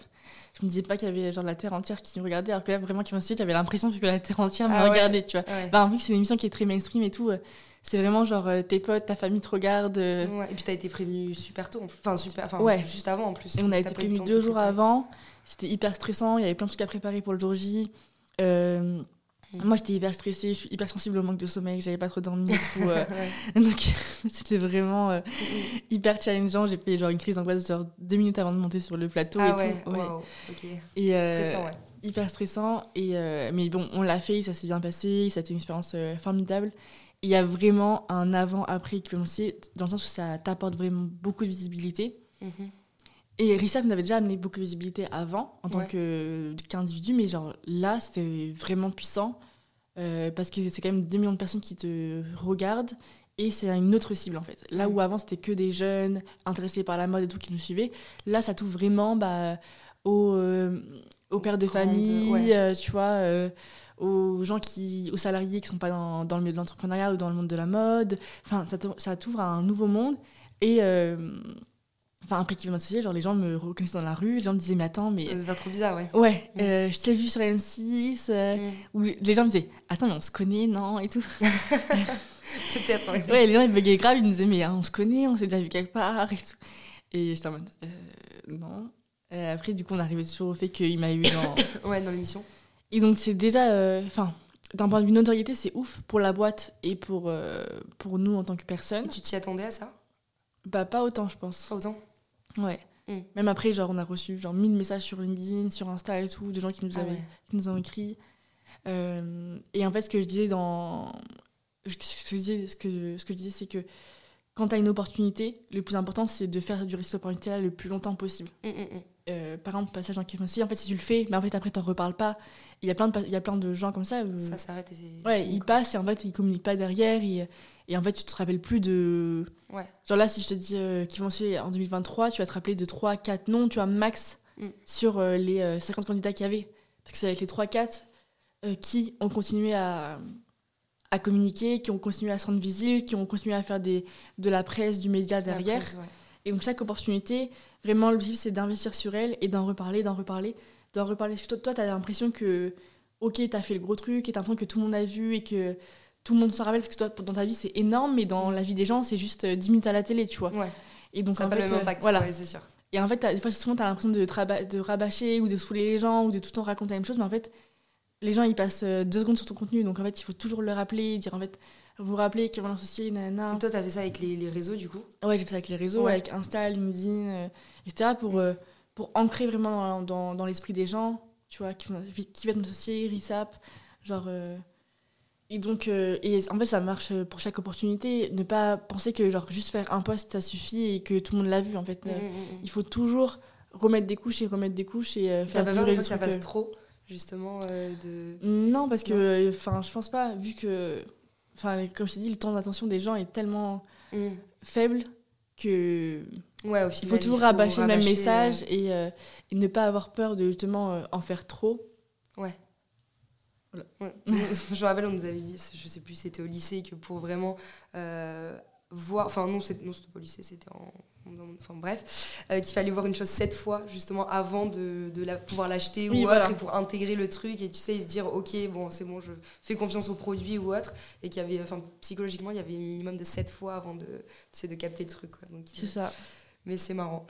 Je me disais pas qu'il y avait genre la terre entière qui me regardait, alors que là vraiment qui m'insultait, j'avais l'impression que la terre entière me Ah ouais. regardait, tu vois. Ouais. Bah, vu que c'est une émission qui est très mainstream et tout, euh, c'est vraiment genre euh, tes potes, ta famille te regarde. euh, Ouais, Et puis t'as été prévenu super tôt, en plus. enfin super, enfin Ouais. juste avant en plus. Et on a été de deux jours avant. C'était hyper stressant. Il y avait plein de trucs à préparer pour le jour J. Euh, Moi, j'étais hyper stressée. Je suis hyper sensible au manque de sommeil. J'avais pas trop dormi et tout. euh. Donc, c'était vraiment euh, hyper challengeant. J'ai fait genre une crise d'angoisse genre deux minutes avant de monter sur le plateau Ah et ouais, tout. Ouais. waouh, ok. Et euh, Stressant, ouais. hyper stressant. Et, euh, mais bon, on l'a fait, ça s'est bien passé, ça a été une expérience formidable. Il y a vraiment un avant-après qui peut dans le sens où ça t'apporte vraiment beaucoup de visibilité. Mhm. Et Rissaf m'avait déjà amené beaucoup de visibilité avant, en tant Ouais. qu'individu, mais genre là, c'était vraiment puissant, euh, parce que c'est quand même 2 millions de personnes qui te regardent, et c'est une autre cible en fait. Là où avant, c'était que des jeunes intéressés par la mode et tout qui nous suivaient, là, ça touche vraiment bah, aux, euh, aux pères de famille, ouais. euh, tu vois, aux gens qui, aux salariés qui sont pas dans, dans le milieu de l'entrepreneuriat ou dans le monde de la mode. Enfin, ça ça t'ouvre à un nouveau monde. Et euh, enfin, après qu'il associé, genre les gens me reconnaissaient dans la rue, les gens me disaient mais attends, mais Ça va trop bizarre, ouais. ouais, Mm. euh, je t'ai vu sur M6. euh, Mm. Où les gens me disaient attends mais on se connaît non et tout. Peut-être, ouais. Ouais, les gens ils buguaient grave, ils me disaient mais hein, on se connaît, on s'est déjà vu quelque part et tout. Et j'étais en mode euh, non. Et après du coup on arrivait toujours au fait qu'il m'a eu dans Ouais, dans l'émission. Et donc, c'est déjà. euh, Enfin, d'un point de vue notoriété, c'est ouf pour la boîte et pour, euh, pour nous en tant que personne. Et tu t'y attendais à ça? Bah, pas autant, je pense. Pas autant? Ouais. Mm. Même après, genre, on a reçu genre 1000 messages sur LinkedIn, sur Insta et tout, de gens qui nous, Ah avaient, ouais. qui nous ont écrit. Euh, et en fait, ce que je disais dans, ce que je disais, ce que, ce que je disais, c'est que quand tu as une opportunité, le plus important, c'est de faire durer cette opportunité-là le plus longtemps possible. Mm, mm. Euh, par exemple, passage en aussi, en fait, si tu le fais, mais en fait, après, t'en reparles pas. Il y, a plein de, il y a plein de gens comme ça. Où, Ça s'arrête et c'est. ouais, fini, ils quoi. passent et en fait, ils communiquent pas derrière. Et, et en fait, tu te rappelles plus de. Ouais. Genre là, si je te dis euh, qu'ils vont en 2023, tu vas te rappeler de 3, 4 noms, tu vois, max, Mm. sur euh, les euh, 50 candidats qu'il y avait. Parce que c'est avec les 3, 4 euh, qui ont continué à, à communiquer, qui ont continué à se rendre visibles, qui ont continué à faire des, de la presse, du média derrière. presse, ouais. Et donc chaque opportunité, vraiment l'objectif c'est d'investir sur elle et d'en reparler, d'en reparler, d'en reparler. Parce que toi, tu as l'impression que, ok, tu as fait le gros truc et tu l'impression que tout le monde a vu et que tout le monde s'en rappelle. Parce que toi, dans ta vie, c'est énorme, mais dans la vie des gens, c'est juste euh, 10 minutes à la télé, tu vois. Ouais. Et donc Ça n'a pas fait, le même euh, impact. voilà. c'est sûr. Et en fait, t'as- des fois, souvent, tu as l'impression de, de rabâcher ou de saouler les gens ou de tout le temps raconter la même chose, mais en fait, les gens, ils passent euh, deux secondes sur ton contenu. Donc en fait, il faut toujours le rappeler, dire en fait, vous rappelez qu'ils vont l'associer, nanana. Toi, t'as fait ça avec les, les réseaux, du coup? Ouais, j'ai fait ça avec les réseaux, Ouais. avec Insta, LinkedIn, euh, etc. Pour, euh, pour ancrer vraiment dans, dans, dans l'esprit des gens, tu vois, qui, vont- qui va m'associer, RISAP, genre... euh, et donc, euh, et en fait, ça marche pour chaque opportunité. Ne pas penser que genre juste faire un post, ça suffit et que tout le monde l'a vu, en fait. Mm, Euh, mm, mm. Il faut toujours remettre des couches et remettre des couches et euh, faire pas durer le que ça euh. trop, justement, euh, de. Non, parce que, enfin, je pense pas, vu que, enfin, comme je t'ai dit, le temps d'attention des gens est tellement faible que Ouais, au il faut toujours rabâcher le même rabâcher, message et, euh, et ne pas avoir peur de justement euh, en faire trop. euh, Ouais. Voilà. Ouais. je me rappelle, on nous avait dit, je sais plus, c'était au lycée, que pour vraiment euh, voir. Enfin, non, c'était pas au lycée, c'était en. en- Enfin, bref, euh, qu'il fallait voir une chose sept fois, justement, avant de, de la, pouvoir l'acheter Oui, ou voilà. autre, et pour intégrer le truc, et tu sais, se dire, ok, bon, c'est bon, je fais confiance au produit ou autre, et qu'il y avait, enfin, psychologiquement, il y avait un minimum de sept fois avant de, de capter le truc, C'est ça. mais c'est marrant.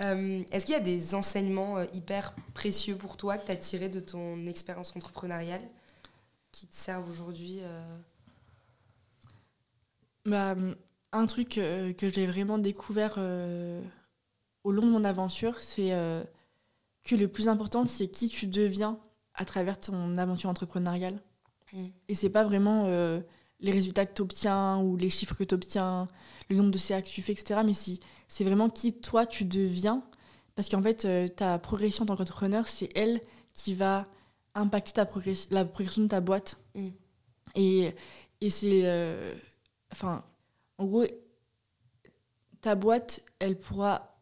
Euh, Est-ce qu'il y a des enseignements euh, hyper précieux pour toi que tu as tirés de ton expérience entrepreneuriale? Qui te servent aujourd'hui euh Bah, un truc euh, que j'ai vraiment découvert euh, au long de mon aventure, c'est que le plus important, c'est qui tu deviens à travers ton aventure entrepreneuriale. Mm. Et c'est pas vraiment euh, les résultats que tu obtiens ou les chiffres que tu obtiens, le nombre de CA que tu fais, etc. Mais si, c'est vraiment qui toi tu deviens. Parce qu'en fait, euh, ta progression en tant qu'entrepreneur, c'est elle qui va impacter ta progression, la progression de ta boîte. Mm. Et, et c'est. euh, Enfin, en gros, ta boîte, elle pourra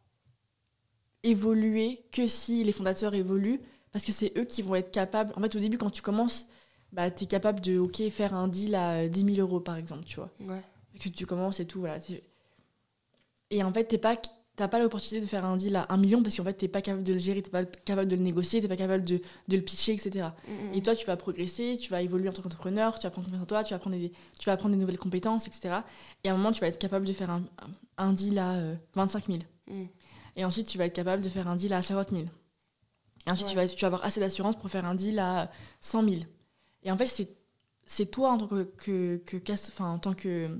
évoluer que si les fondateurs évoluent, parce que c'est eux qui vont être capables. En fait, au début, quand tu commences, bah, tu es capable de ok, faire un deal à 10 000 euros, par exemple, tu vois. Ouais. Que tu commences et tout, voilà. Et en fait, t'es pas t'as pas l'opportunité de faire un deal à 1 million parce qu'en fait, t'es pas capable de le gérer, t'es pas capable de le négocier, t'es pas capable de, de le pitcher, etc. Mm, Et toi, tu vas progresser, tu vas évoluer en tant qu'entrepreneur, tu vas prendre confiance en toi, tu vas apprendre des, tu vas apprendre des nouvelles compétences, etc. Et à un moment, tu vas être capable de faire un, un deal à euh, 25 000. Mm. Et ensuite, tu vas être capable de faire un deal à 50 000. Et ensuite, tu, vas, tu vas avoir assez d'assurance pour faire un deal à 100 000. Et en fait, c'est, c'est toi, en tant que, que, en tant que,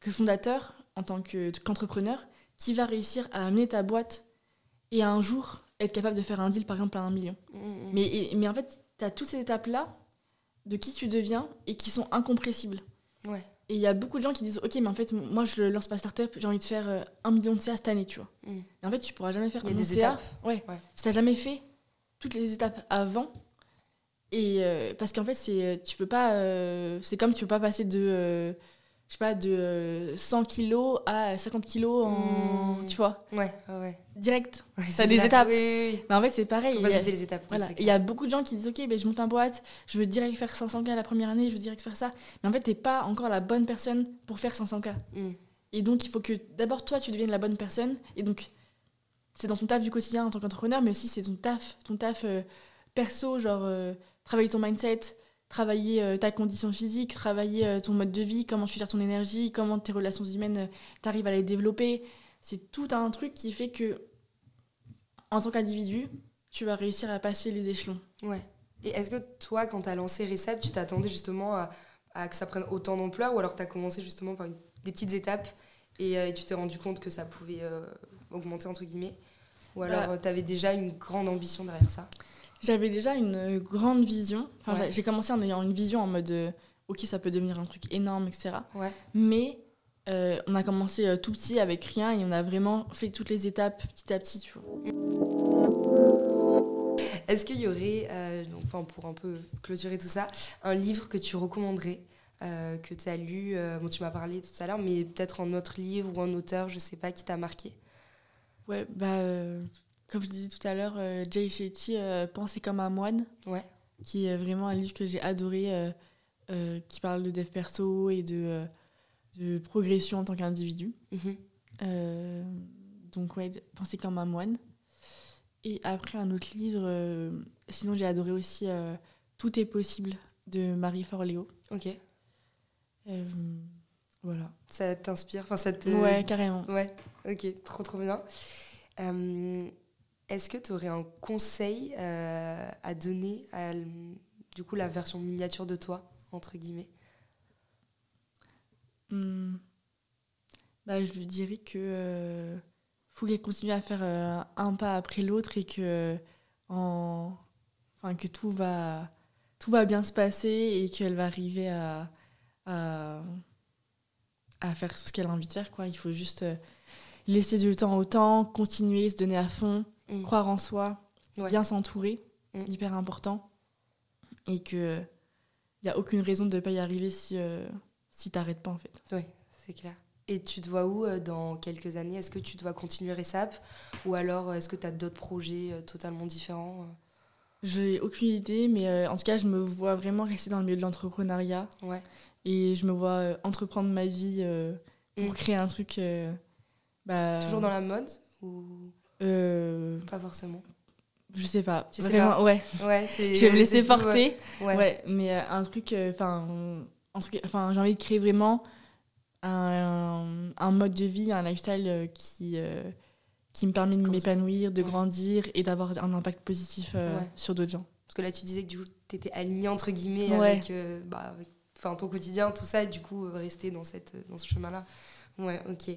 que fondateur, en tant que, qu'entrepreneur, qui va réussir à amener ta boîte et à un jour être capable de faire un deal, par exemple, à 1 million. Mm, mm. Mais, et- mais en fait, tu as toutes ces étapes-là de qui tu deviens et qui sont incompressibles. Ouais. Et il y a beaucoup de gens qui disent Ok, mais en fait, moi, je lance ma startup, j'ai envie de faire euh, un million de CA cette année, tu vois. Mm. Et en fait, tu pourras jamais faire un des CA étapes. Ouais. Ouais. Si tu jamais fait toutes les étapes avant. Et euh, parce qu'en fait, c'est tu peux pas. euh, c'est comme tu peux pas passer de. euh, je sais pas, de euh, 100 kilos à 50 kilos en. Mm. Tu vois, Ouais, ouais, direct. Ouais, T'as des la- étapes. Oui, oui, oui. Mais en fait, c'est pareil. Faut il pas y a- sauter les étapes. oui, voilà. c'est Il y a beaucoup de gens qui disent Ok, ben, je monte ma boîte, je veux direct faire 500K la première année, je veux direct faire ça. Mais en fait, t'es pas encore la bonne personne pour faire 500K. clair. Mm. Et donc, il faut que d'abord, toi, tu deviennes la bonne personne. Et donc, c'est dans ton taf du quotidien en tant qu'entrepreneur, mais aussi c'est ton taf, ton taf euh, perso, genre euh, travailler ton mindset, travailler euh, ta condition physique, travailler euh, ton mode de vie, comment tu gères ton énergie, comment tes relations humaines, tu arrives à les développer. C'est tout un truc qui fait que, en tant qu'individu, tu vas réussir à passer les échelons. Ouais. Et est-ce que toi, quand tu as lancé Recep, tu t'attendais justement à, à que ça prenne autant d'ampleur ou alors tu as commencé justement par une- des petites étapes et, euh, et tu t'es rendu compte que ça pouvait euh, augmenter entre guillemets? Ou alors Bah. tu avais déjà une grande ambition derrière ça? J'avais déjà une grande vision. Enfin, Ouais. j'ai- commencé en ayant une vision en mode euh, ok, ça peut devenir un truc énorme, etc. Ouais. Mais euh, on a commencé euh, tout petit avec rien et on a vraiment fait toutes les étapes petit à petit, tu vois. Est-ce qu'il y aurait, enfin, pour un peu clôturer tout ça, un livre que tu recommanderais, euh, que tu as lu euh, Bon, tu m'as parlé tout à l'heure, mais peut-être un autre livre ou un auteur, je sais pas, qui t'a marqué? Ouais, bah, euh, comme je disais tout à l'heure, euh, Jay Shetty, euh, Penser comme un moine, Ouais. qui est vraiment un livre que j'ai adoré, euh, qui parle de dev perso et de, de progression en tant qu'individu. Mhm. Donc, ouais, Penser comme un moine. Et après, un autre livre, sinon j'ai adoré aussi Tout est possible de Marie Forleo. Ok. Euh, voilà. Ça t'inspire Enfin, ça te. Ouais, carrément. Ouais, ok, trop trop bien. Euh, Est-ce que tu aurais un conseil euh, à donner à du coup la version miniature de toi, entre guillemets? Hmm. Bah, je lui dirais que euh, faut qu'elle continue à faire euh, un pas après l'autre et que en enfin que tout va tout va bien se passer et qu'elle va arriver à, à faire tout ce qu'elle a envie de faire quoi. Il faut juste laisser du temps au temps continuer se donner à fond Mm. croire en soi Ouais. bien s'entourer Mm. hyper important et que il y a aucune raison de ne pas y arriver si euh, si t'arrêtes pas en fait Oui, c'est clair. Et tu te vois où euh, dans quelques années? Est-ce que tu dois continuer RESAP Ou alors euh, est-ce que tu as d'autres projets euh, totalement différents J'ai aucune idée, mais en tout cas, je me vois vraiment rester dans le milieu de l'entrepreneuriat Ouais. et je me vois entreprendre ma vie pour Mm. créer un truc. bah, Toujours dans la mode Ou? Euh, pas forcément Je sais pas. Tu sais vraiment, pas ouais. Ouais. Je vais me laisser porter. Ouais. Ouais. mais euh, un truc. Enfin, un truc. Enfin, j'ai envie de créer vraiment un, un mode de vie, un lifestyle euh, qui. euh, qui me permet de m'épanouir, de Ouais. grandir et d'avoir un impact positif euh, Ouais. sur d'autres gens. Parce que là, tu disais que du coup, tu étais alignée entre guillemets Ouais. avec, euh, bah, avec enfin, ton quotidien, tout ça, et du coup, euh, rester dans, cette, dans ce chemin-là. Ouais, ok.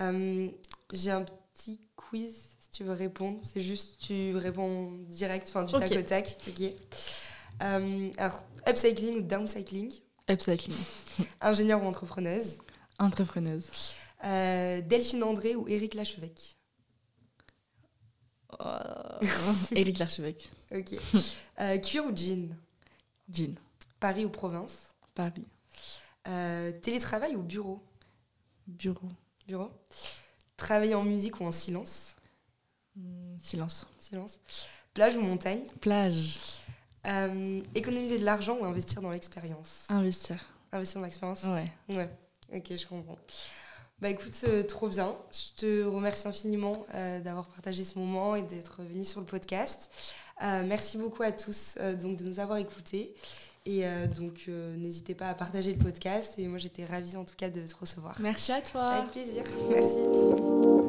Euh, J'ai un petit quiz si tu veux répondre. C'est juste, tu réponds direct, enfin, du tac au tac. Ok. Euh, alors, upcycling ou downcycling? Upcycling. Ingénieur ou entrepreneuse? Entrepreneuse. Euh, Delphine André ou Éric Lachevêque? Éric Larchevêque. Ok. Euh, cuir ou jean? Jean. Paris ou province? Paris. Euh, Télétravail ou bureau? Bureau. Bureau. Travailler en musique ou en silence Hmm, silence. Silence. Plage ou montagne Plage. Euh, Économiser de l'argent ou investir dans l'expérience Investir. Investir dans l'expérience Ouais. Ouais. Ok, je comprends. Bah écoute, euh, trop bien. Je te remercie infiniment euh, d'avoir partagé ce moment et d'être venu sur le podcast. Merci beaucoup à tous donc, de nous avoir écoutés. Et euh, donc, euh, n'hésitez pas à partager le podcast. Et moi, j'étais ravie en tout cas de te recevoir. Merci à toi. Avec plaisir. Merci.